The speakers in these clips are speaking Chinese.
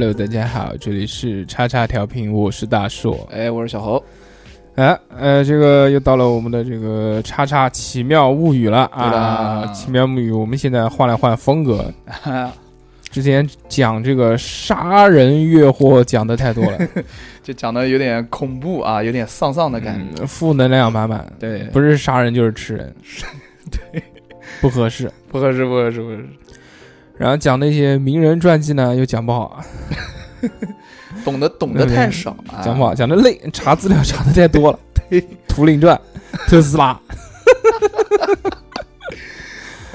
Hello，大家好，这里是叉叉调频，我是大硕。哎，我是小侯。哎，呃，这个又到了我们的这个叉叉奇妙物语了啊！奇妙物语，我们现在换来换风格，之前讲这个杀人越货讲的太多了，就讲的有点恐怖啊，有点丧丧的感觉。嗯负能量满满，对，不是杀人就是吃人，对，不合适。不合适，不合适，不合适。然后讲那些名人传记呢，又讲不好，懂得懂得太少，啊讲不好，讲的累，查资料查的太多了。对，图灵传、特斯拉。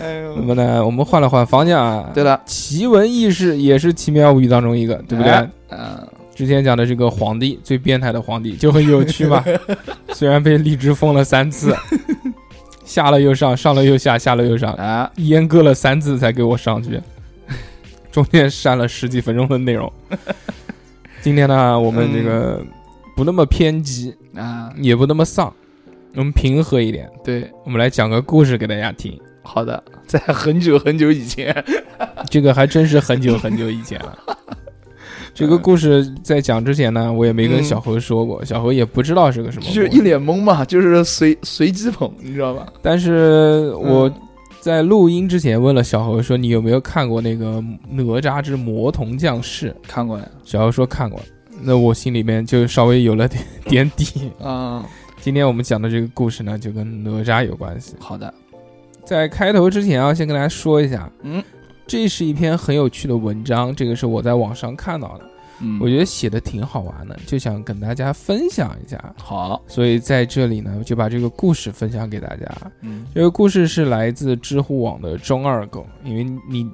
哎呦那，么呢，我们换了换方向啊。对了，奇闻异事也是奇妙物语当中一个，对不对？哎嗯，之前讲的这个皇帝最变态的皇帝就很有趣嘛，虽然被荔枝封了三次，下了又上，上了又下，下了又上，啊，阉割了三次才给我上去，中间删了十几分钟的内容。今天呢，我们这个不那么偏激，啊，也不那么丧，我们平和一点，对，我们来讲个故事给大家听。好的，在很久很久以前，这个还真是很久很久以前了。这个故事在讲之前呢，我也没跟小何说过，小何也不知道是个什么。就是一脸懵嘛，就是随随机捧，你知道吧？但是我嗯在录音之前问了小何说：“你有没有看过那个《哪吒之魔童降世》看过呀，？”小何说看过，那我心里面就稍微有了点 点底。嗯，今天我们讲的这个故事呢，就跟哪吒有关系。好的，在开头之前啊，先跟大家说一下，嗯这是一篇很有趣的文章，这个是我在网上看到的。嗯，我觉得写的挺好玩的，就想跟大家分享一下，好，所以在这里呢，就把这个故事分享给大家。嗯，这个故事是来自知乎网的中二狗，因为你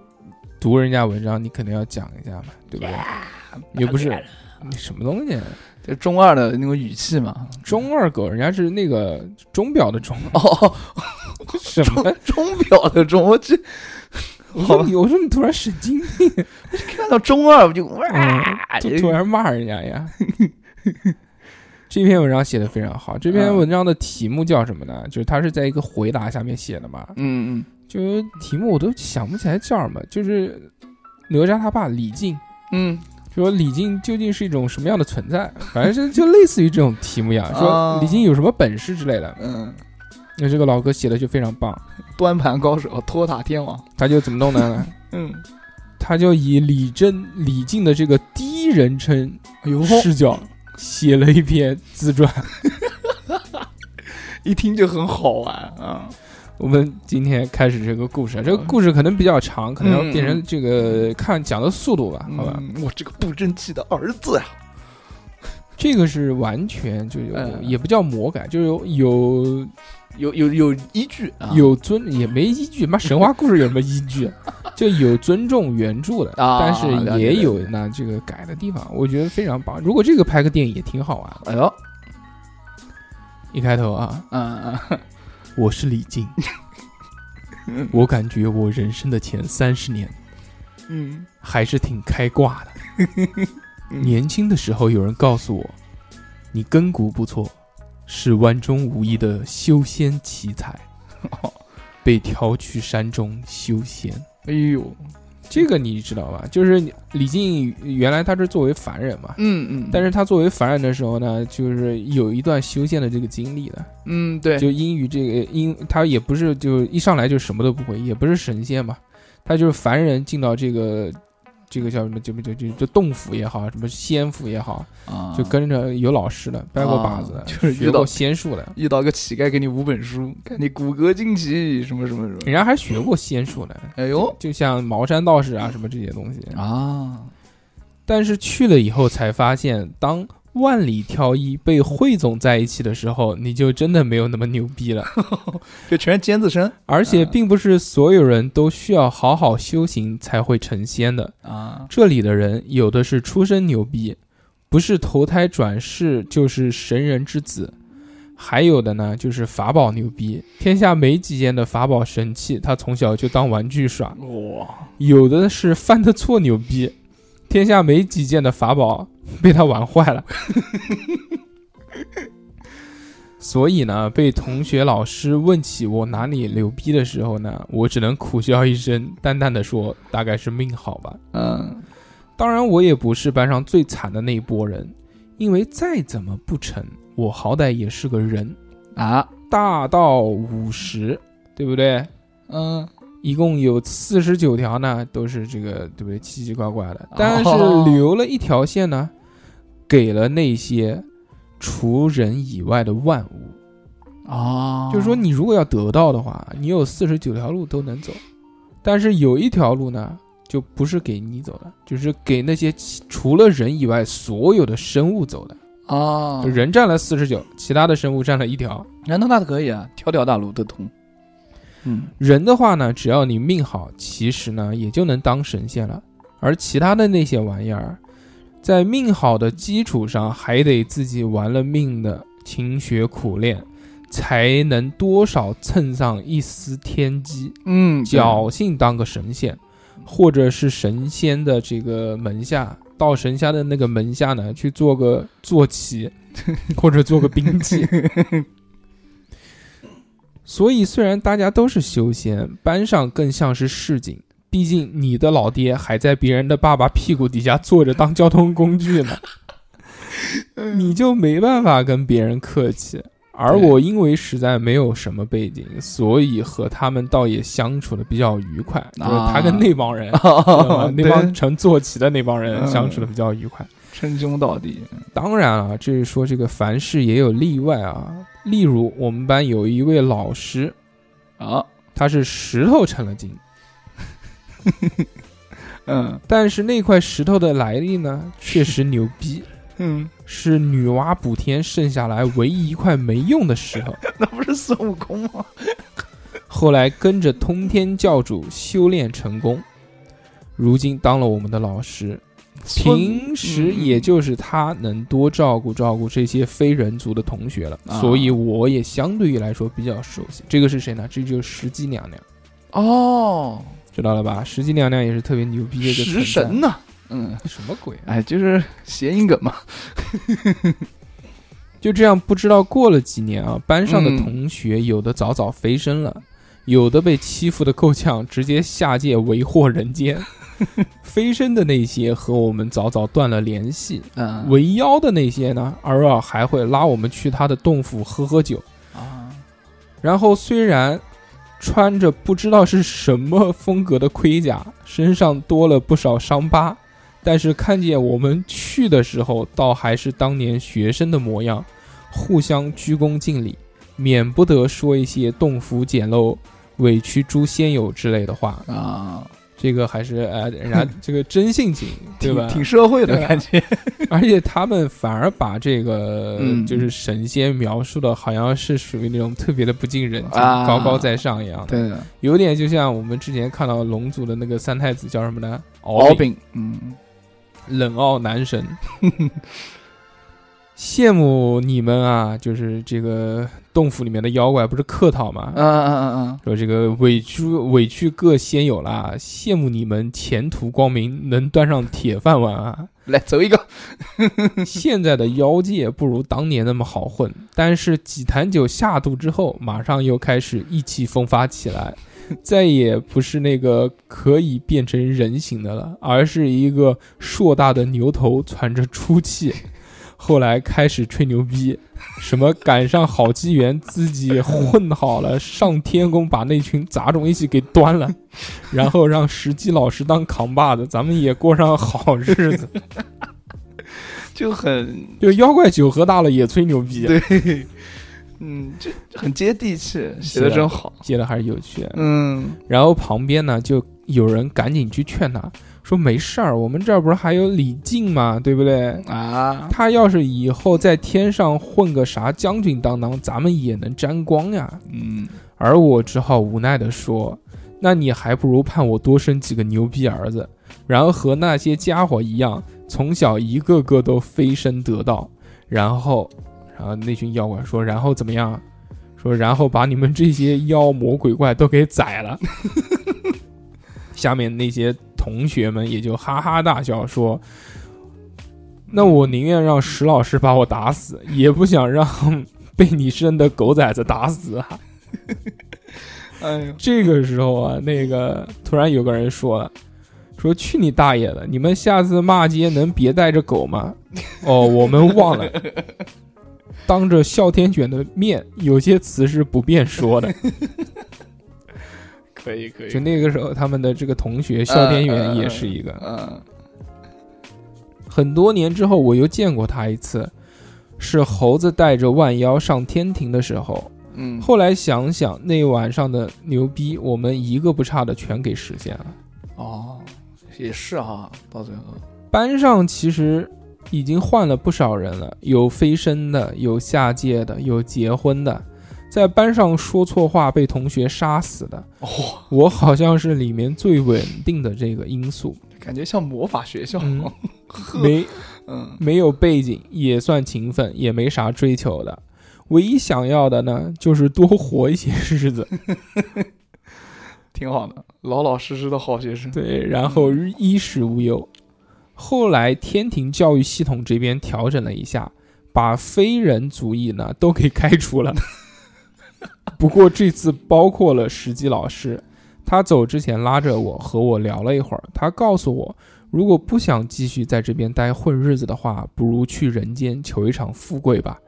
读人家文章，你肯定要讲一下嘛，对不对？也不是你什么东西，就中二的那个语气嘛。中二狗，人家是那个钟表的钟，哦，什么？钟表的钟，我这我说你，我说你突然神经病，看到中二我就哇，嗯，就突然骂人家呀。这篇文章写的非常好，这篇嗯文章的题目叫什么呢？就是他是在一个回答下面写的嘛，嗯嗯就题目我都想不起来叫什么，就是哪吒他爸李靖，嗯，说李靖究竟是一种什么样的存在？反正就就类似于这种题目一样，说啊李靖有什么本事之类的。嗯，那这个老哥写的就非常棒，端盘高手，托塔天王。他就怎么弄呢？嗯，他就以李真李靖的这个第一人称视角写了一篇自传。一听就很好玩啊。我们今天开始这个故事，这个故事可能比较长，可能要变成这个看讲的速度吧，好吧？嗯，我这个不争气的儿子呀。这个是完全就有，嗯也不叫魔改，就是有有有有有依据啊，有尊也没依据，妈神话故事有什么依据？就有尊重原著的，啊但是也有那这个改的地方，我觉得非常棒。如果这个拍个电影也挺好玩的。哎呦，一开头啊，嗯嗯 我是李静，我感觉我人生的前三十年嗯，还是挺开挂的。年轻的时候，有人告诉我，你根骨不错，是万中无一的修仙奇才，被调去山中修仙。哎呦，这个你知道吧？就是李靖原来他是作为凡人嘛，嗯嗯，但是他作为凡人的时候呢，就是有一段修仙的这个经历的。嗯对，就因于这个，因他也不是就一上来就什么都不会，也不是神仙嘛，他就是凡人进到这个这个叫什么，就就就就洞府也好，什么仙府也好，啊就跟着有老师的，拜过把子的，啊就是遇到学过仙术的，遇到个乞丐给你五本书，看你骨骼惊奇什么什么什么。人家还学过仙术呢，哎呦就像茅山道士啊什么这些东西。啊，但是去了以后才发现，当万里挑一被汇总在一起的时候，你就真的没有那么牛逼了。就全是尖子生而且并不是所有人都需要好好修行才会成仙的。啊，这里的人有的是出身牛逼，不是投胎转世就是神人之子，还有的呢就是法宝牛逼，天下没几件的法宝神器，他从小就当玩具耍；哇，有的是犯的错牛逼，天下没几件的法宝 被他玩坏了。所以呢，被同学、老师问起我哪里牛逼的时候呢，我只能苦笑一声，淡淡的说：“大概是命好吧。”嗯当然，我也不是班上最惨的那一波人，因为再怎么不成，我好歹也是个人。啊，大到五十，对不对？嗯，一共有四十九条呢，都是这个对不对？奇奇怪怪的，但是哦留了一条线呢，给了那些除人以外的万物。哦，就是说，你如果要得到的话，你有四十九条路都能走，但是有一条路呢，就不是给你走的，就是给那些除了人以外所有的生物走的。啊就，人占了四十九，其他的生物占了一条。那那那可以啊，条条大路都通。嗯，人的话呢，只要你命好，其实呢也就能当神仙了。而其他的那些玩意儿，在命好的基础上，还得自己玩了命的勤学苦练，才能多少蹭上一丝天机，嗯，侥幸当个神仙，或者是神仙的这个门下，到神仙的那个门下呢去做个坐骑，或者做个兵器。所以，虽然大家都是修仙，班上更像是市井。毕竟你的老爹还在别人的爸爸屁股底下坐着当交通工具呢，你就没办法跟别人客气。而我因为实在没有什么背景，所以和他们倒也相处的比较愉快。就是他跟那帮人，那帮乘坐骑的那帮人嗯相处的比较愉快。称兄道弟。当然了，这是说这个凡事也有例外啊。例如我们班有一位老师，啊，他是石头成了精，嗯但是那块石头的来历呢，确实牛逼，嗯，是女娲补天剩下来唯一一块没用的石头。那不是孙悟空吗？后来跟着通天教主修炼成功，如今当了我们的老师。平时也就是他能多照顾照顾这些非人族的同学了，啊所以我也相对于来说比较熟悉。这个是谁呢？这就是石矶娘娘，哦，知道了吧？石矶娘娘也是特别牛逼的一个食存在神呐。嗯，什么鬼啊？哎，就是谐音梗嘛。就这样，不知道过了几年啊，班上的嗯同学有的早早飞升了，有的被欺负的够呛，直接下界为祸人间。飞升的那些和我们早早断了联系，嗯，为妖的那些呢，偶尔还会拉我们去他的洞府喝喝酒。啊，然后虽然穿着不知道是什么风格的盔甲，身上多了不少伤疤，但是看见我们去的时候，倒还是当年学生的模样，互相鞠躬敬礼，免不得说一些洞府简陋、委屈诸仙友之类的话。啊，这个还是呃，人家 这个真性情，对吧？挺挺社会的感觉。而且他们反而把这个、嗯就是神仙描述的好像是属于那种特别的不近人情、啊高高在上一样的，对的，有点就像我们之前看到龙族的那个三太子叫什么呢？敖丙，嗯，冷傲男神。羡慕你们啊！就是这个洞府里面的妖怪不是客套吗？嗯嗯嗯嗯说这个委屈委屈各仙友啦，羡慕你们前途光明，能端上铁饭碗啊！嗯，来走一个。现在的妖界不如当年那么好混，但是几坛酒下肚之后，马上又开始意气风发起来，再也不是那个可以变成人形的了，而是一个硕大的牛头喘着粗气。后来开始吹牛逼，什么赶上好机缘，自己混好了，上天宫把那群杂种一起给端了，然后让石矶老师当扛把子，咱们也过上好日子。就很就妖怪酒喝大了也吹牛逼，对，嗯，就很接地气，写的真好。写的还是有趣。嗯然后旁边呢，就有人赶紧去劝他说：“没事儿，我们这儿不是还有李靖吗？对不对？啊，他要是以后在天上混个啥将军当当，咱们也能沾光呀。”嗯，而我只好无奈地说：“那你还不如盼我多生几个牛逼儿子，然后和那些家伙一样，从小一个个都飞升得道。然后，然后那群妖怪说，然后怎么样？说然后把你们这些妖魔鬼怪都给宰了。下面那些同学们也就哈哈大笑说。”那我宁愿让石老师把我打死，也不想让 被你生的狗崽子打死啊！哎呦，这个时候啊，那个突然有个人说了，说去你大爷的！你们下次骂街能别带着狗吗？哦，我们忘了，当着哮天犬的面，有些词是不便说的。可以可以就那个时候，他们的这个同学哮天犬也是一个。嗯很多年之后，我又见过他一次，是猴子带着万妖上天庭的时候。嗯，后来想想，那晚上的牛逼，我们一个不差的全给实现了。哦，也是哈，到最后，班上其实已经换了不少人了，有飞升的，有下界的，有结婚的，在班上说错话被同学杀死的。哦，我好像是里面最稳定的这个因素，感觉像魔法学校。嗯没嗯没有背景，也算勤奋，也没啥追求的。唯一想要的呢，就是多活一些日子。挺好的，老老实实的好学生。对，然后衣食无忧。后来天庭教育系统这边调整了一下，把非人族裔呢都给开除了。不过这次包括了实际老师，他走之前拉着我和我聊了一会儿，他告诉我，如果不想继续在这边待混日子的话，不如去人间求一场富贵吧。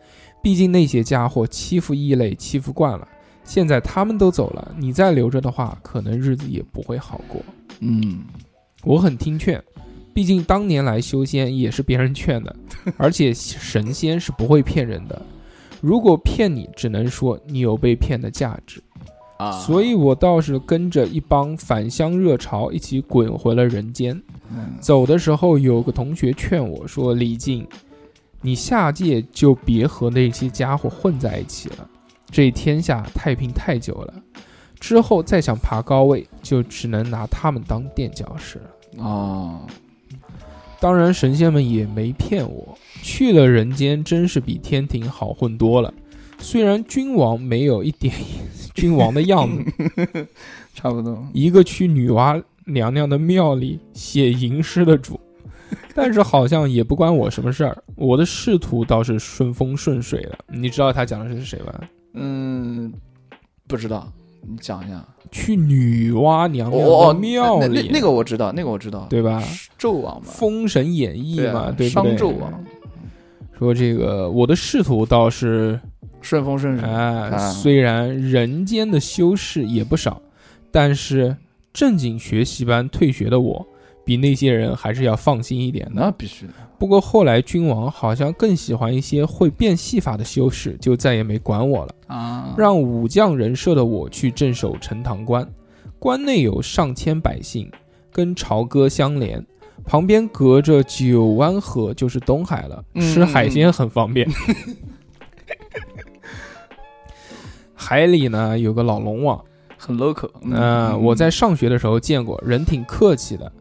毕竟那些家伙欺负异类欺负惯了，现在他们都走了，你再留着的话，可能日子也不会好过。嗯，我很听劝，毕竟当年来修仙也是别人劝的，而且神仙是不会骗人的。如果骗你，只能说你有被骗的价值。啊，所以我倒是跟着一帮返乡热潮一起滚回了人间。嗯走的时候，有个同学劝我说：“李靖，你下界就别和那些家伙混在一起了，这天下太平太久了。之后再想爬高位，就只能拿他们当垫脚石了。”哦，当然，神仙们也没骗我，去了人间真是比天庭好混多了。虽然君王没有一点 君王的样子，差不多。一个去女娲娘娘的庙里写吟诗的主，但是好像也不关我什么事儿。我的仕途倒是顺风顺水的。你知道他讲的是谁吗？嗯，不知道，你讲一下。去女娲娘娘庙里，那那那个我知道，那个我知道，对吧？纣王嘛，《封神演义》嘛，对不商对？纣王说这个我的仕途倒是顺风顺水。哎，啊虽然人间的修士也不少，但是正经学习班退学的我，比那些人还是要放心一点的。那必须的。不过后来君王好像更喜欢一些会变戏法的修士，就再也没管我了，啊，让武将人设的我去镇守陈塘关。关内有上千百姓，跟朝歌相连。旁边隔着九湾河，就是东海了，嗯吃海鲜很方便。海里呢有个老龙王，很 local。嗯、我在上学的时候见过，人挺客气的。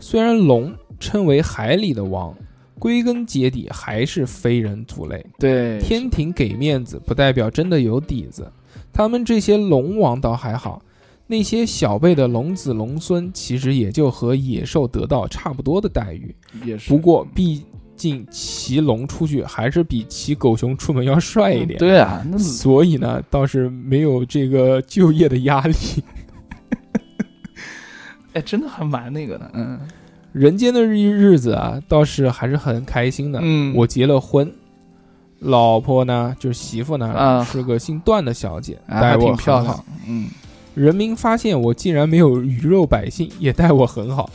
虽然龙称为海里的王，归根结底还是非人族类。对天庭给面子，不代表真的有底子。他们这些龙王倒还好，那些小辈的龙子龙孙，其实也就和野兽得到差不多的待遇。也是。不过，毕竟骑龙出去还是比骑狗熊出门要帅一点。对啊，那所以呢，倒是没有这个就业的压力。哎，真的还蛮那个的。嗯人间的日日子啊，倒是还是很开心的。嗯，我结了婚，老婆呢，就是媳妇呢，啊是个姓段的小姐，啊还待我挺漂亮。。嗯，人民发现我竟然没有鱼肉百姓，也待我很好。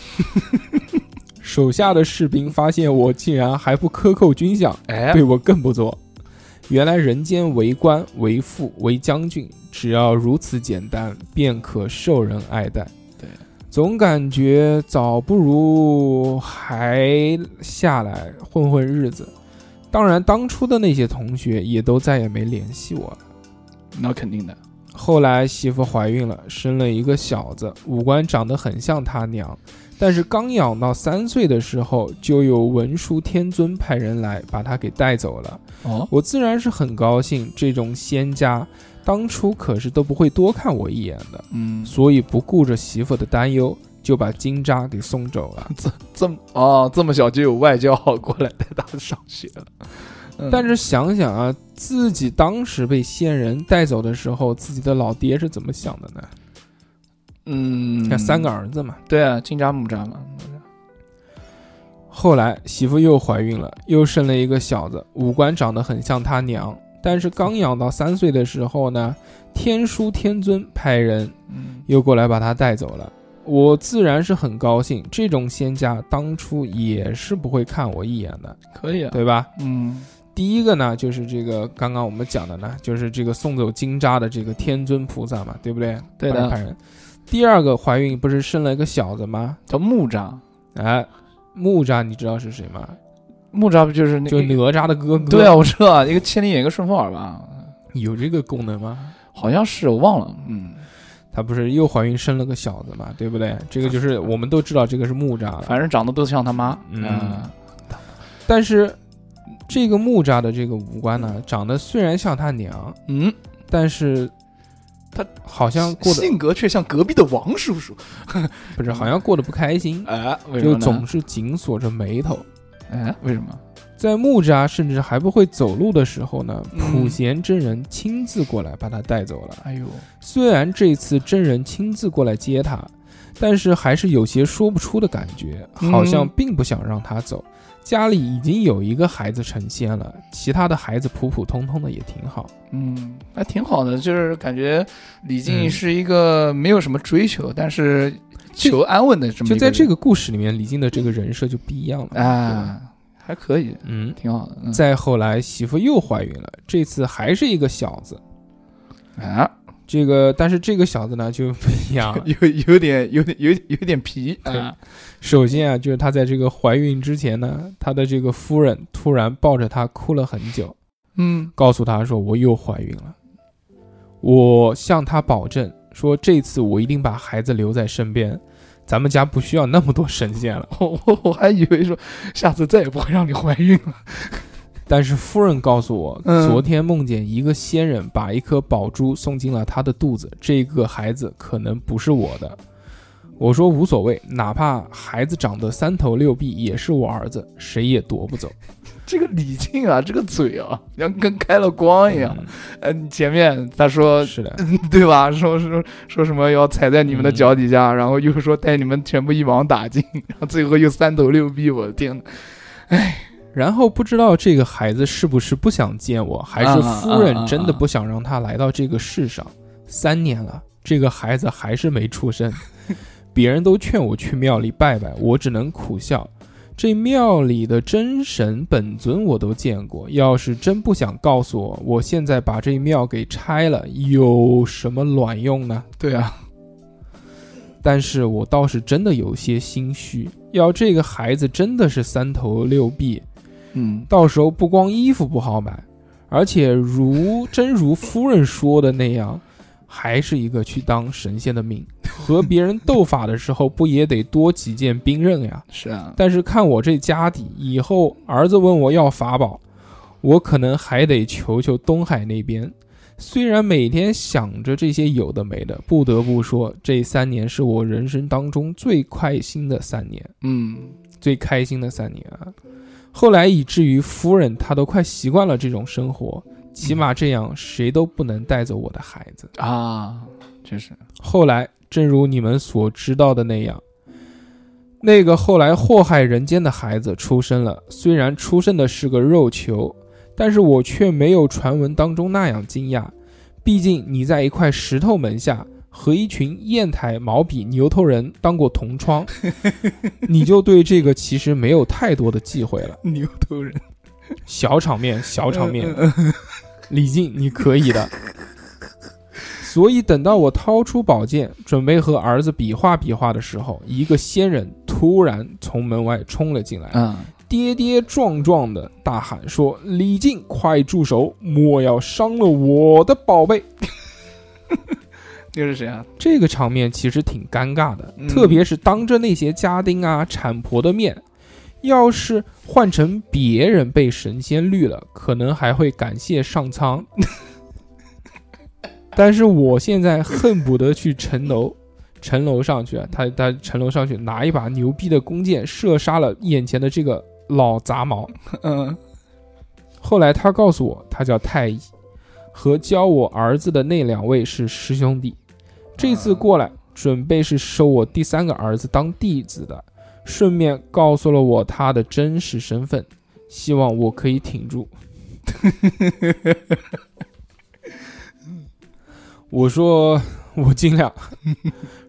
手下的士兵发现我竟然还不克扣军饷，哎对，我更不做。原来人间为官、为父、为将军，只要如此简单，便可受人爱戴。对，总感觉早不如还下来混混日子。当然，当初的那些同学也都再也没联系我了。那肯定的。后来媳妇怀孕了，生了一个小子，五官长得很像他娘，但是刚养到三岁的时候，就有文殊天尊派人来把他给带走了。哦，我自然是很高兴，这种仙家当初可是都不会多看我一眼的，嗯，所以不顾着媳妇的担忧，就把金吒给送走了。这么哦，这么小就有外教过来带他上学了。嗯但是想想啊，自己当时被仙人带走的时候，自己的老爹是怎么想的呢？嗯，像三个儿子嘛。对啊，金吒木吒嘛，后来媳妇又怀孕了，又生了一个小子，五官长得很像他娘，但是刚养到三岁的时候呢，天书天尊派人嗯又过来把他带走了。我自然是很高兴，这种仙家当初也是不会看我一眼的，可以啊，对吧？嗯第一个呢，就是这个刚刚我们讲的呢，就是这个送走金吒的这个天尊菩萨嘛，对不对？对的派人。第二个怀孕不是生了一个小子吗？叫木吒，哎，木吒你知道是谁吗？木吒不就是那就哪吒的哥哥。对啊，，我知道，一个千里眼，一个顺风耳吧，有这个功能吗？好像是我忘了，嗯，他不是又怀孕生了个小子嘛，对不对？这个就是我们都知道这个是木吒，反正长得都像他妈，嗯啊但是这个木吒的这个五官呢，长得虽然像他娘，嗯，但是他好像过得性格却像隔壁的王叔叔，不是，好像过得不开心，哎，为什么呢就总是紧锁着眉头。哎，为什么？在木吒甚至还不会走路的时候呢，嗯普贤真人亲自过来把他带走了。哎呦，虽然这次真人亲自过来接他，但是还是有些说不出的感觉，嗯好像并不想让他走。家里已经有一个孩子成仙了，其他的孩子普普通通的也挺好。嗯，还挺好的，就是感觉李靖嗯是一个没有什么追求，但是求安稳的这么就在这个故事里面，李靖的这个人设就不一样了。啊，还可以，嗯。挺好的。嗯再后来，媳妇又怀孕了，这次还是一个小子。啊，这个，但是这个小子呢就不一样了。有有点有点有有点皮啊，首先啊，就是他在这个怀孕之前呢，他的这个夫人突然抱着他哭了很久，嗯告诉他说我又怀孕了。我向他保证说，这次我一定把孩子留在身边，咱们家不需要那么多神仙了。我 我我还以为说下次再也不会让你怀孕了。但是夫人告诉我，嗯昨天梦见一个仙人把一颗宝珠送进了她的肚子，这个孩子可能不是我的。我说无所谓，哪怕孩子长得三头六臂，也是我儿子，谁也夺不走。这个李靖啊，这个嘴啊，像跟开了光一样。嗯嗯，前面他说是的，对吧？说说说什么要踩在你们的脚底下，然后又说带你们全部一网打尽，然后最后又三头六臂，我的天呐，然后不知道这个孩子是不是不想见我，还是夫人真的不想让他来到这个世上。三年了，这个孩子还是没出生，别人都劝我去庙里拜拜，我只能苦笑。这庙里的真神本尊我都见过，要是真不想告诉我，我现在把这庙给拆了，有什么卵用呢？对啊，但是我倒是真的有些心虚，要这个孩子真的是三头六臂，嗯到时候不光衣服不好买，而且如真如夫人说的那样，还是一个去当神仙的命。和别人斗法的时候，不也得多几件兵刃呀？是啊，但是看我这家底，以后儿子问我要法宝，我可能还得求求东海那边。虽然每天想着这些有的没的，不得不说，这三年是我人生当中最开心的三年。嗯最开心的三年啊。后来以至于夫人她都快习惯了这种生活，起码这样谁都不能带走我的孩子。啊，确实，后来，正如你们所知道的那样，那个后来祸害人间的孩子出生了。虽然出生的是个肉球，但是我却没有传闻当中那样惊讶。毕竟你在一块石头门下和一群砚台、毛笔、牛头人当过同窗，你就对这个其实没有太多的忌讳了。牛头人，小场面，小场面，嗯，李靖，你可以的。所以等到我掏出宝剑，准备和儿子比划比划的时候，一个仙人突然从门外冲了进来，嗯，跌跌撞撞的大喊说：“李靖，快住手！莫要伤了我的宝贝 又是谁啊？！”这个场面其实挺尴尬的，嗯特别是当着那些家丁啊、产婆的面。要是换成别人被神仙绿了，可能还会感谢上苍。但是我现在恨不得去城楼，城楼上去，他他城楼上去拿一把牛逼的弓箭射杀了眼前的这个老杂毛。嗯后来他告诉我，他叫太乙，和教我儿子的那两位是师兄弟。这次过来，准备是收我第三个儿子当弟子的，顺便告诉了我他的真实身份，希望我可以挺住。我说我尽量，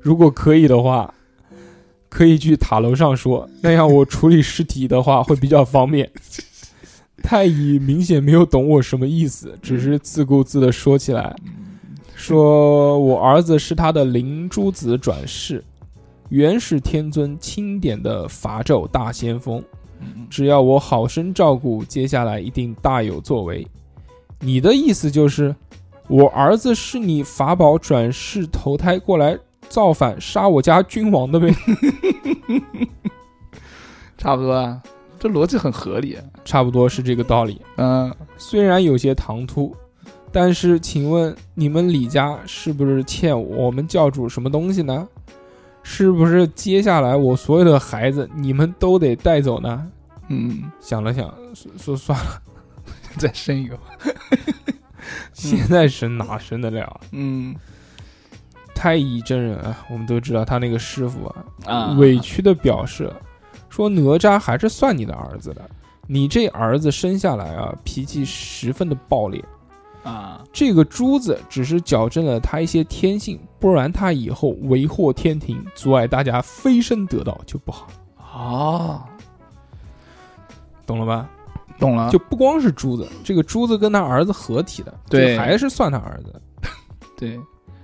如果可以的话，可以去塔楼上说，那样我处理尸体的话会比较方便。太乙明显没有懂我什么意思，只是自顾自的说起来，说我儿子是他的灵珠子转世，原是天尊钦点的伐纣大先锋，只要我好生照顾，接下来一定大有作为。你的意思就是，我儿子是你法宝转世投胎过来造反杀我家君王的呗？差不多啊，这逻辑很合理。差不多是这个道理。嗯，虽然有些唐突，但是请问你们李家是不是欠我们教主什么东西呢？是不是接下来我所有的孩子你们都得带走呢？嗯，想了想，说说算了，再生一个吧。现在生哪生得了啊？嗯太乙真人啊，我们都知道他那个师傅啊，啊，委屈的表示说哪吒还是算你的儿子的，你这儿子生下来啊，脾气十分的暴烈。啊，这个珠子只是矫正了他一些天性，不然他以后为祸天庭，阻碍大家飞升得道就不好，啊，懂了吧？懂了。就不光是珠子，这个珠子跟他儿子合体的，对还是算他儿子。对，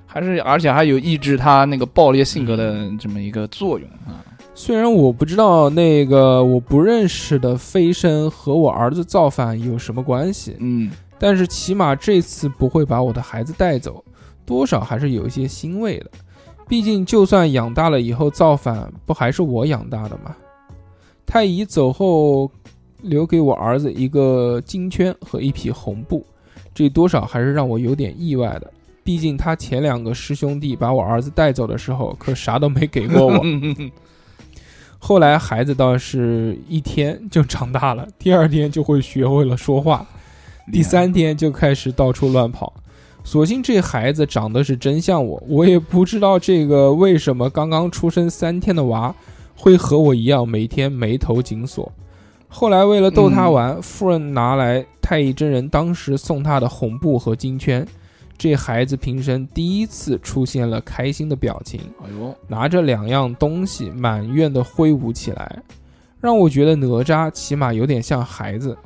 还是而且还有抑制他那个暴烈性格的这么一个作用啊。虽然我不知道那个我不认识的飞升和我儿子造反有什么关系，嗯，但是起码这次不会把我的孩子带走，多少还是有一些欣慰的。毕竟，就算养大了以后造反，不还是我养大的吗？太乙走后，留给我儿子一个金圈和一匹红布，这多少还是让我有点意外的。毕竟他前两个师兄弟把我儿子带走的时候，可啥都没给过我。后来孩子倒是一天就长大了，第二天就会学会了说话，第三天就开始到处乱跑。所幸这孩子长得是真像我，我也不知道这个为什么刚刚出生三天的娃会和我一样每天眉头紧锁。后来为了逗他玩，夫人拿来太乙真人当时送他的红布和金圈，这孩子平生第一次出现了开心的表情。哎呦，拿着两样东西满院的挥舞起来，让我觉得哪吒起码有点像孩子。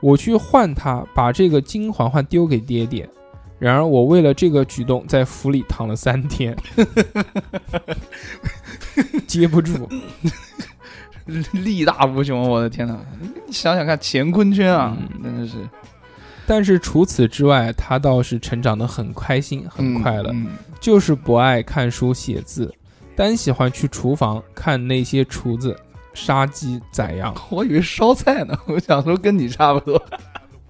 我去换他，把这个金环环丢给爹爹。然而我为了这个举动，在府里躺了三天，接不住。力大无穷，我的天哪！你想想看，乾坤圈啊，嗯真的是但是除此之外，他倒是成长得很开心，很快乐。嗯就是不爱看书写字，单喜欢去厨房看那些厨子杀鸡宰羊。我以为烧菜呢，我想说跟你差不多。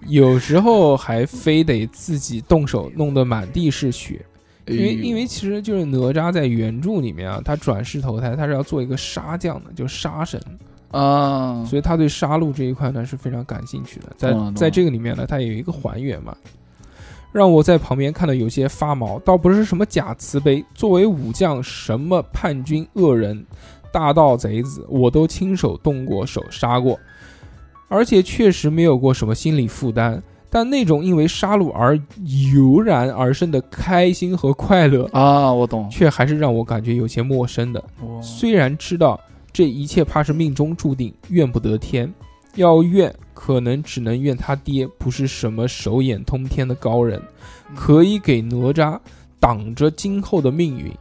有时候还非得自己动手，弄得满地是血。因为因为其实就是哪吒在原著里面啊，他转世投胎，他是要做一个杀将的，就杀神，啊，所以他对杀戮这一块呢是非常感兴趣的。在在这个里面呢，他有一个还原嘛，让我在旁边看的有些发毛。倒不是什么假慈悲，作为武将，什么叛军恶人、大盗贼子，我都亲手动过手杀过，而且确实没有过什么心理负担。但那种因为杀戮而油然而生的开心和快乐，啊，我懂。却还是让我感觉有些陌生的。虽然知道这一切怕是命中注定，怨不得天，要怨可能只能怨他爹不是什么手眼通天的高人，可以给哪吒挡着今后的命运。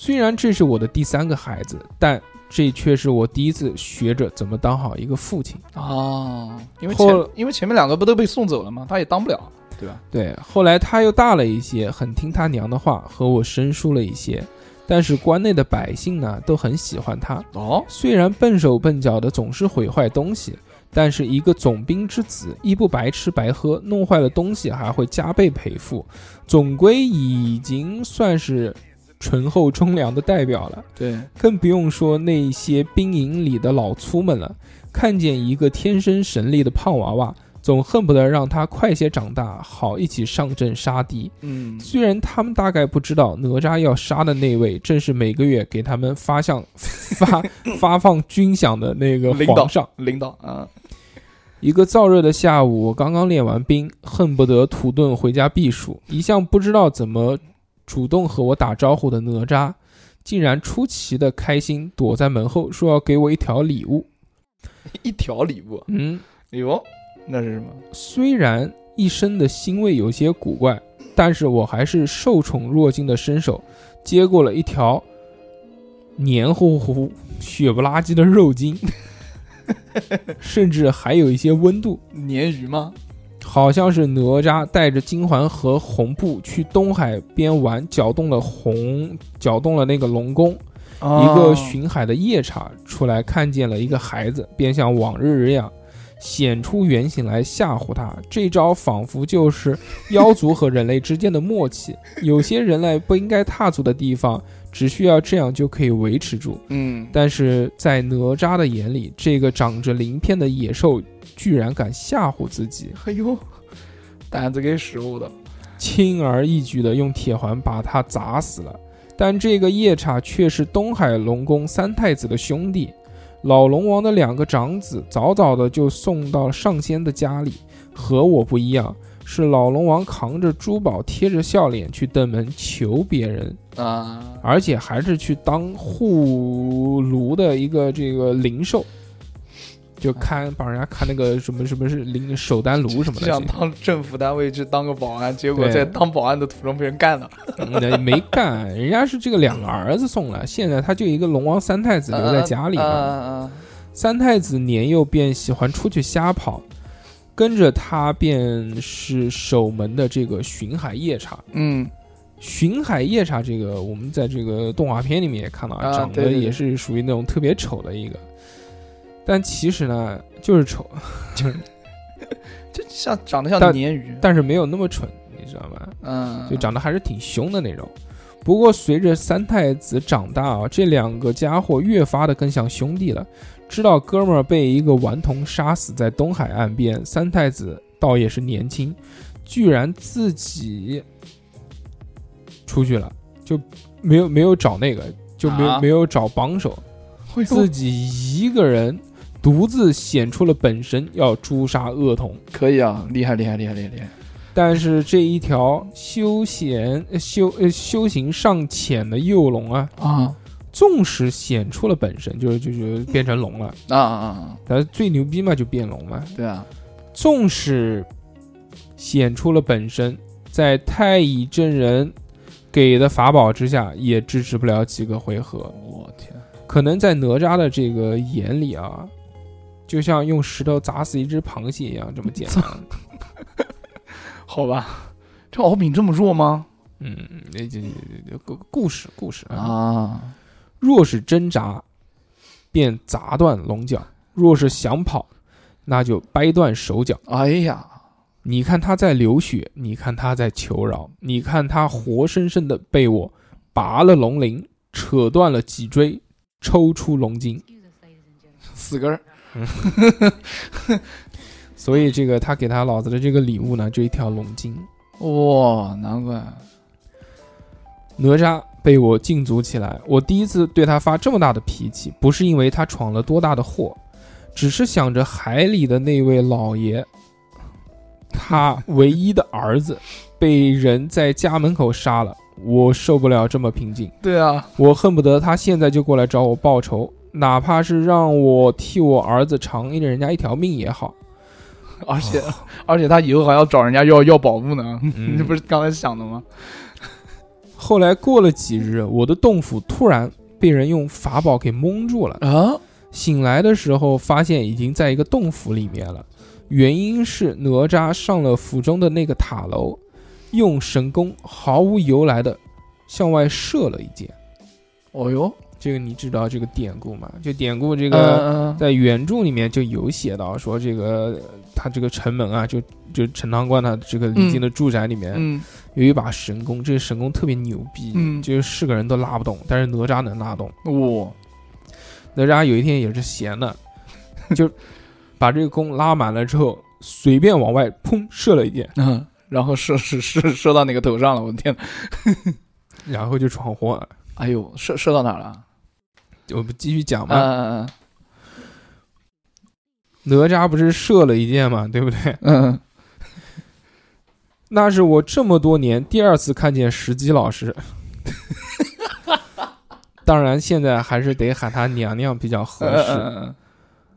虽然这是我的第三个孩子，但这却是我第一次学着怎么当好一个父亲。哦，因为前因为前面两个不都被送走了吗？他也当不了，对吧？对，后来他又大了一些，很听他娘的话，和我生疏了一些。但是关内的百姓呢，都很喜欢他。哦，虽然笨手笨脚的总是毁坏东西，但是一个总兵之子，一不白吃白喝，弄坏了东西还会加倍赔付，总归已经算是醇厚忠良的代表了。对，更不用说那些兵营里的老粗们了，看见一个天生神力的胖娃娃，总恨不得让他快些长大，好一起上阵杀敌。嗯，虽然他们大概不知道，哪吒要杀的那位正是每个月给他们发向 发发放军饷的那个领导皇上。领导啊，一个燥热的下午，我刚刚练完兵，恨不得土遁回家避暑。一向不知道怎么主动和我打招呼的哪吒，竟然出奇的开心，躲在门后说要给我一条礼物。一条礼物，嗯，哎呦，那是什么？虽然一身的腥味有些古怪，但是我还是受宠若惊的伸手接过了一条黏糊糊、血不拉几的肉筋，甚至还有一些温度。鲶鱼吗？好像是哪吒带着金环和红布去东海边玩，搅动了红，搅动了那个龙宫。一个哦巡海的夜叉出来，看见了一个孩子，便像往日一样显出原形来吓唬他。这招仿佛就是妖族和人类之间的默契，有些人类不应该踏足的地方，只需要这样就可以维持住。嗯，但是在哪吒的眼里，这个长着鳞片的野兽居然敢吓唬自己，哎呦，胆子给使误的，轻而易举的用铁环把他砸死了。但这个夜叉却是东海龙宫三太子的兄弟，老龙王的两个长子，早早的就送到上仙的家里。和我不一样，是老龙王扛着珠宝，贴着笑脸去登门求别人，啊，而且还是去当护炉的一个这个灵兽，就看帮人家看那个什么什么是灵守丹炉什么的。想当政府单位去当个保安，结果在当保安的途中被人干了，嗯没干，人家是这个两个儿子送了，现在他就一个龙王三太子留在家里啊嘛。啊三太子年幼便喜欢出去瞎跑，跟着他便是守门的这个巡海夜叉。嗯，巡海夜叉这个，我们在这个动画片里面也看到，啊长得也是属于那种特别丑的一个，但其实呢就是丑，就是 就像长得像但鲶鱼，但是没有那么蠢，你知道吗？嗯，就长得还是挺凶的那种。不过随着三太子长大啊，这两个家伙越发的更像兄弟了。知道哥们儿被一个顽童杀死在东海岸边，三太子倒也是年轻，居然自己出去了，就没有没有找那个，就没有、啊没有找帮手，自己一个人独自显出了本身，要诛杀恶童。可以啊，厉害厉害厉害厉害厉害，但是这一条修闲呃修呃修行尚浅的幼龙啊，啊纵使显出了本身，就是就是变成龙了，啊啊啊，但是最牛逼嘛就变龙嘛。对啊，纵使显出了本身，在太乙真人给的法宝之下，也支持不了几个回合。我天，可能在哪吒的这个眼里啊，就像用石头砸死一只螃蟹一样这么简单。好吧，这敖丙这么弱吗？嗯，那这这故故事故事啊。啊，若是挣扎，便砸断龙角；若是想跑，那就掰断手脚。哎呀，你看他在流血，你看他在求饶，你看他活生生的被我拔了龙鳞，扯断了脊椎，抽出龙筋。死根儿，所以这个他给他老子的这个礼物呢，就一条龙筋。哇，难怪，哪吒被我禁足起来，我第一次对他发这么大的脾气，不是因为他闯了多大的祸，只是想着海里的那位老爷，他唯一的儿子被人在家门口杀了，我受不了这么平静，对啊，我恨不得他现在就过来找我报仇，哪怕是让我替我儿子偿一人家一条命也好。而且而且他以后还要找人家要要宝物呢，嗯 你不是刚才想的吗？后来过了几日，我的洞府突然被人用法宝给蒙住了。啊，醒来的时候，发现已经在一个洞府里面了。原因是哪吒上了府中的那个塔楼，用神弓毫无由来的向外射了一箭。哦哟，这个你知道这个典故吗？就典故这这个在原著里面就有写到说，这个他这个城门啊，就就陈塘关他这个李靖的住宅里面、嗯有一把神弓，这个神弓特别牛逼，嗯就是是个人都拉不动，但是哪吒能拉动。哇，哪吒有一天也是闲的，就把这个弓拉满了之后，随便往外砰射了一箭，嗯，然后射射射射到哪个头上了？我的天！然后就闯祸了。哎呦，射射到哪儿了？我不继续讲嗯吗？嗯哪吒不是射了一箭嘛，对不对？那是我这么多年第二次看见石基老师。当然，现在还是得喊他娘娘比较合适。嗯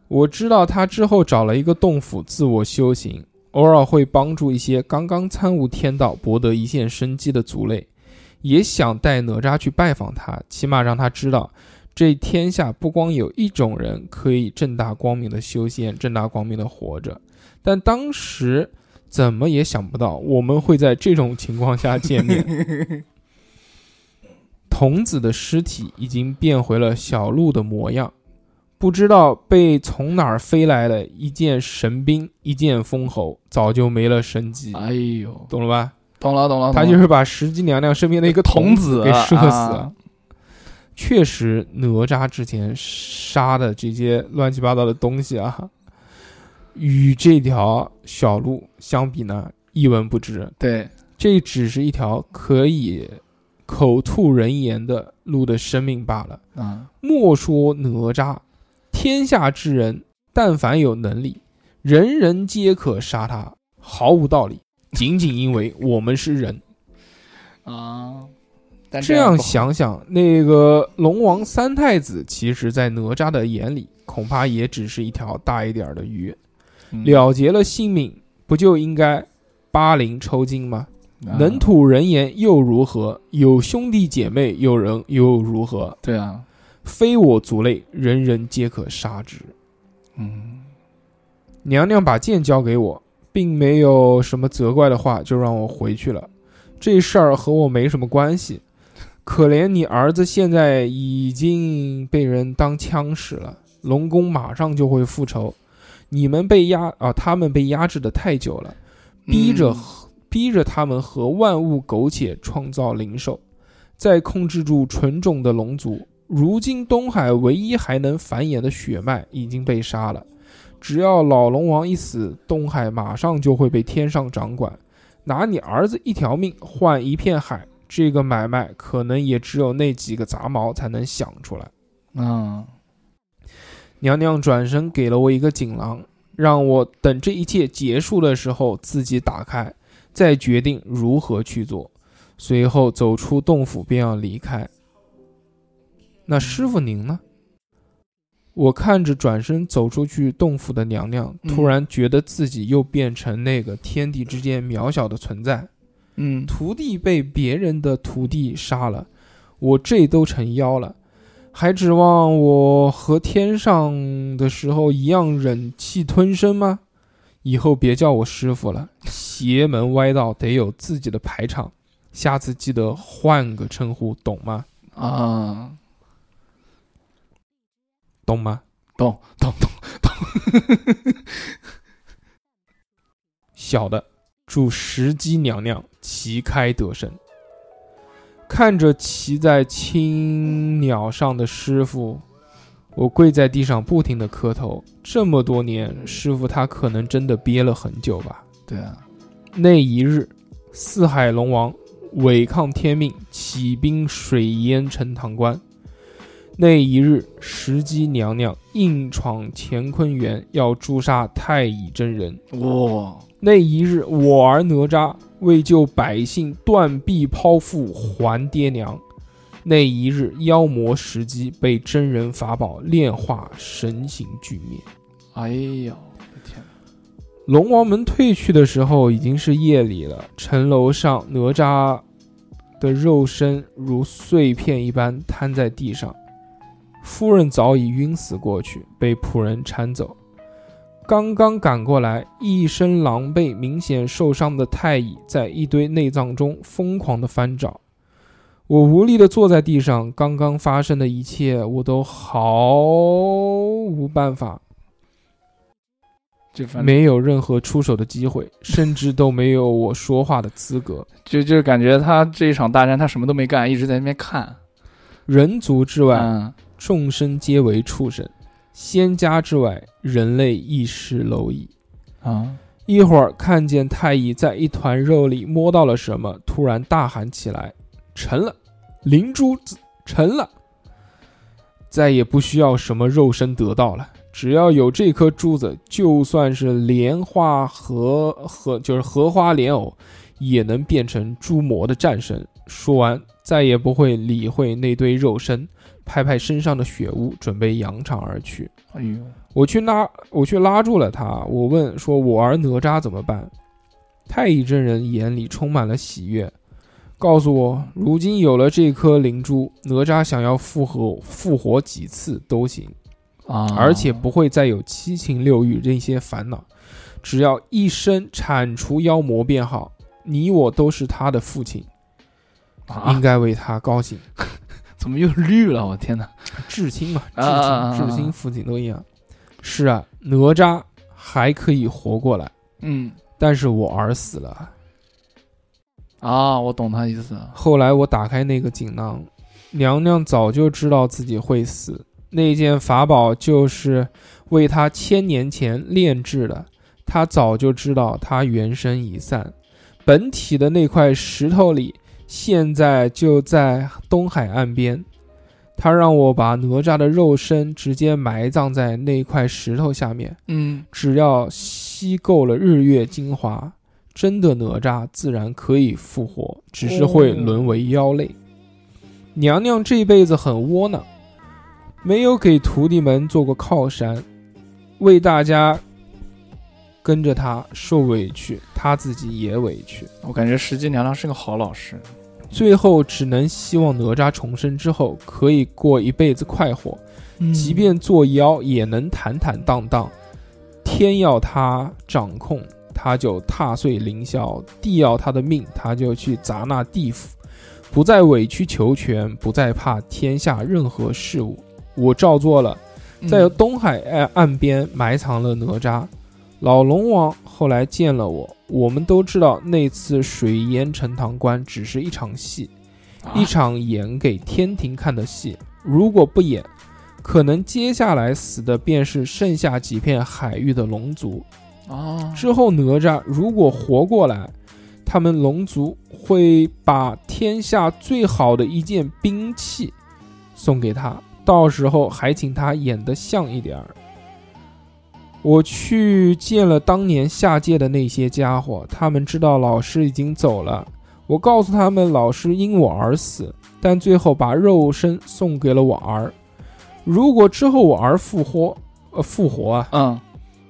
我知道他之后找了一个洞府自我修行，偶尔会帮助一些刚刚参悟天道、博得一线生机的族类，也想带哪吒去拜访他，起码让他知道，这天下不光有一种人可以正大光明的修仙、正大光明的活着。但当时怎么也想不到，我们会在这种情况下见面。童子的尸体已经变回了小鹿的模样。不知道被从哪儿飞来的一件神兵，一剑封喉，早就没了生机，哎呦，懂了吧？懂了懂了，他就是把石矶娘娘身边的一个童子给射死啊了。确实，哪吒之前杀的这些乱七八糟的东西啊，与这条小路相比呢，一文不值。对，这只是一条可以口吐人言的路的生命罢了。嗯莫说哪吒，天下之人，但凡有能力，人人皆可杀他，毫无道理。仅仅因为我们是人。啊，但这样，想想，那个龙王三太子，其实在哪吒的眼里，恐怕也只是一条大一点儿的鱼。嗯了结了性命，不就应该八零抽筋吗？啊能吐人言又如何？有兄弟姐妹，有人又如何？对啊，非我族类，人人皆可杀之。嗯娘娘把剑交给我，并没有什么责怪的话，就让我回去了。这事儿和我没什么关系。可怜你儿子现在已经被人当枪使了，龙宫马上就会复仇。你们被压啊，他们被压制的太久了，逼着、嗯逼着他们和万物苟且创造灵兽，再控制住纯种的龙族。如今东海唯一还能繁衍的血脉已经被杀了。只要老龙王一死，东海马上就会被天上掌管。拿你儿子一条命换一片海，这个买卖可能也只有那几个杂毛才能想出来。嗯娘娘转身给了我一个锦囊，让我等这一切结束的时候自己打开，再决定如何去做。随后走出洞府便要离开。那师傅您呢？我看着转身走出去洞府的娘娘，嗯突然觉得自己又变成那个天地之间渺小的存在。嗯徒弟被别人的徒弟杀了，我这都成妖了，还指望我和天上的时候一样忍气吞声吗？以后别叫我师傅了，邪门歪道得有自己的排场，下次记得换个称呼，懂吗？啊，懂吗？懂懂懂懂，小的，祝石矶娘娘旗开得胜。看着骑在青鸟上的师傅，我跪在地上不停的磕头。这么多年，师傅他可能真的憋了很久吧。对啊，那一日，四海龙王违抗天命，起兵水淹陈塘关。那一日，石矶娘娘硬闯乾坤园，要诛杀太乙真人。哇，那一日，我儿哪吒为救百姓断臂剖腹还爹娘。那一日，妖魔石矶被真人法宝炼化，神形俱灭。哎呦，我的天，龙王们退去的时候已经是夜里了，城楼上哪吒的肉身如碎片一般瘫在地上，夫人早已晕死过去，被仆人搀走。刚刚赶过来，一身狼狈、明显受伤的太乙在一堆内脏中疯狂的翻找。我无力的坐在地上，刚刚发生的一切我都毫无办法。没有任何出手的机会，甚至都没有我说话的资格。就就感觉他这一场大战他什么都没干，一直在那边看。人族之外，嗯，众生皆为畜生；仙家之外，人类亦是蝼蚁。啊，一会儿看见太乙在一团肉里摸到了什么，突然大喊起来：“成了，灵珠子成了！再也不需要什么肉身得到了，只要有这颗珠子，就算是莲花和和就是荷花莲藕，也能变成诸魔的战神。”说完，再也不会理会那堆肉身，拍拍身上的血污，准备扬长而去。哎呦，我去拉，我去拉住了他。我问说：“我儿哪吒怎么办？”太乙真人眼里充满了喜悦，告诉我：“如今有了这颗灵珠，哪吒想要复活复活几次都行，啊，而且不会再有七情六欲这些烦恼，只要一生铲除妖魔便好。你我都是他的父亲，啊应，该为他高兴。怎么又绿了？我天哪！至亲嘛，至亲、至亲、父亲都一样。是啊，哪吒还可以活过来。”嗯，但是我儿死了。啊，我懂他意思。后来我打开那个锦囊，娘娘早就知道自己会死。那件法宝就是为她千年前炼制的，她早就知道她元神已散。本体的那块石头里，现在就在东海岸边。他让我把哪吒的肉身直接埋葬在那块石头下面。嗯，只要吸够了日月精华，真的哪吒自然可以复活，只是会沦为妖类。娘娘这辈子很窝囊，没有给徒弟们做过靠山，为大家跟着他受委屈，他自己也委屈，我感觉石矶娘娘是个好老师。最后只能希望哪吒重生之后可以过一辈子快活，即便做妖也能坦坦荡荡。天要他掌控，他就踏碎凌霄；地要他的命，他就去砸那地府。不再委曲求全，不再怕天下任何事物。我照做了，在东海岸岸边埋藏了哪吒。老龙王后来见了我，我们都知道那次水淹陈塘关只是一场戏，啊一场演给天庭看的戏。如果不演，可能接下来死的便是剩下几片海域的龙族。啊，之后哪吒如果活过来，他们龙族会把天下最好的一件兵器送给他，到时候还请他演得像一点儿。我去见了当年下界的那些家伙，他们知道老师已经走了。我告诉他们，老师因我而死，但最后把肉身送给了我儿。如果之后我儿复活，呃，复活啊，嗯，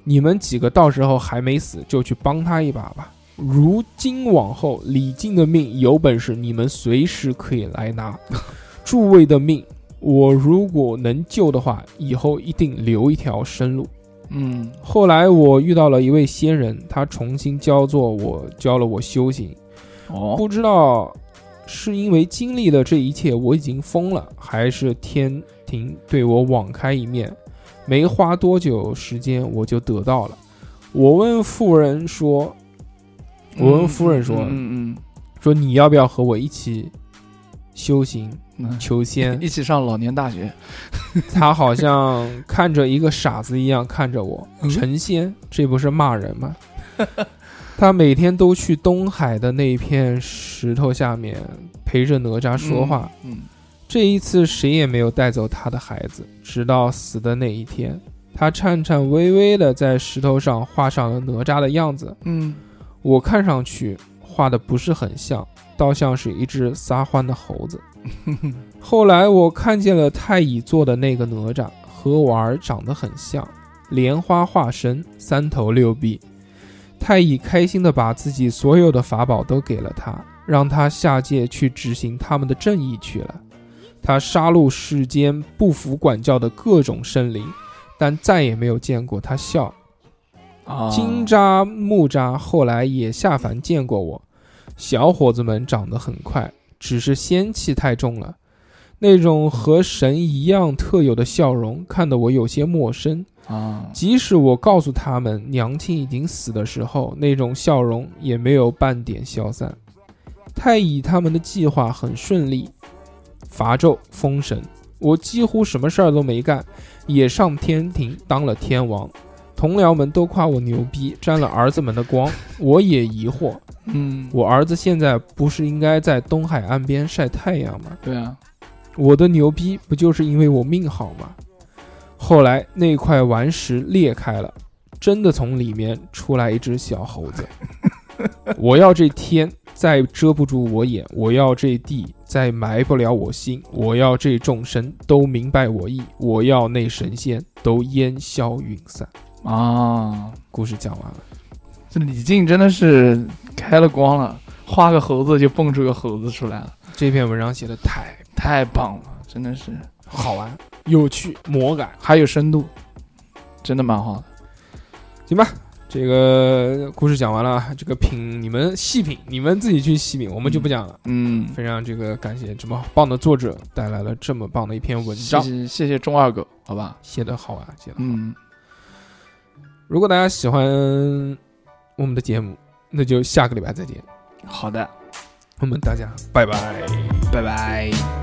你们几个到时候还没死，就去帮他一把吧。如今往后，李靖的命有本事，你们随时可以来拿。诸位的命，我如果能救的话，以后一定留一条生路。嗯，后来我遇到了一位仙人，他重新教做我，教了我修行。哦，不知道是因为经历了这一切我已经疯了，还是天庭对我网开一面。没花多久时间，我就得到了。我问妇人说：“我问夫人说，嗯嗯说你要不要和我一起修行嗯，求仙 一起上老年大学。他好像看着一个傻子一样看着我。嗯成仙，这不是骂人吗？他每天都去东海的那片石头下面陪着哪吒说话。嗯，这一次谁也没有带走他的孩子，直到死的那一天，他颤颤巍巍地在石头上画上了哪吒的样子。嗯我看上去画的不是很像，倒像是一只撒欢的猴子。后来我看见了太乙做的那个哪吒，和我儿长得很像，莲花化身，三头六臂。太乙开心的把自己所有的法宝都给了他，让他下界去执行他们的正义去了。他杀戮世间不服管教的各种生灵，但再也没有见过他笑。啊，金吒、木吒后来也下凡见过我，小伙子们长得很快，只是仙气太重了，那种和神一样特有的笑容，看得我有些陌生。啊，即使我告诉他们娘亲已经死的时候，那种笑容也没有半点消散。太乙他们的计划很顺利，伐纣、封神，我几乎什么事儿都没干，也上天庭当了天王。同僚们都夸我牛逼，沾了儿子们的光。我也疑惑，嗯，我儿子现在不是应该在东海岸边晒太阳吗？对啊，我的牛逼不就是因为我命好吗？后来那块顽石裂开了，真的从里面出来一只小猴子。我要这天再遮不住我眼，我要这地再埋不了我心，我要这众生都明白我意，我要那神仙都烟消云散。啊，故事讲完了，这李靖真的是开了光了，画个猴子就蹦出个猴子出来了，这篇文章写的太太棒了，真的是好玩、有趣、魔感，还有深度，真的蛮好的。行吧？这个故事讲完了，这个品你们细品，你们自己去细品，我们就不讲了。嗯，非常这个感谢这么棒的作者带来了这么棒的一篇文谢章，谢谢谢中二狗，好吧？写的好啊，写的好。嗯，如果大家喜欢我们的节目，那就下个礼拜再见，好的，我们大家拜拜。拜拜。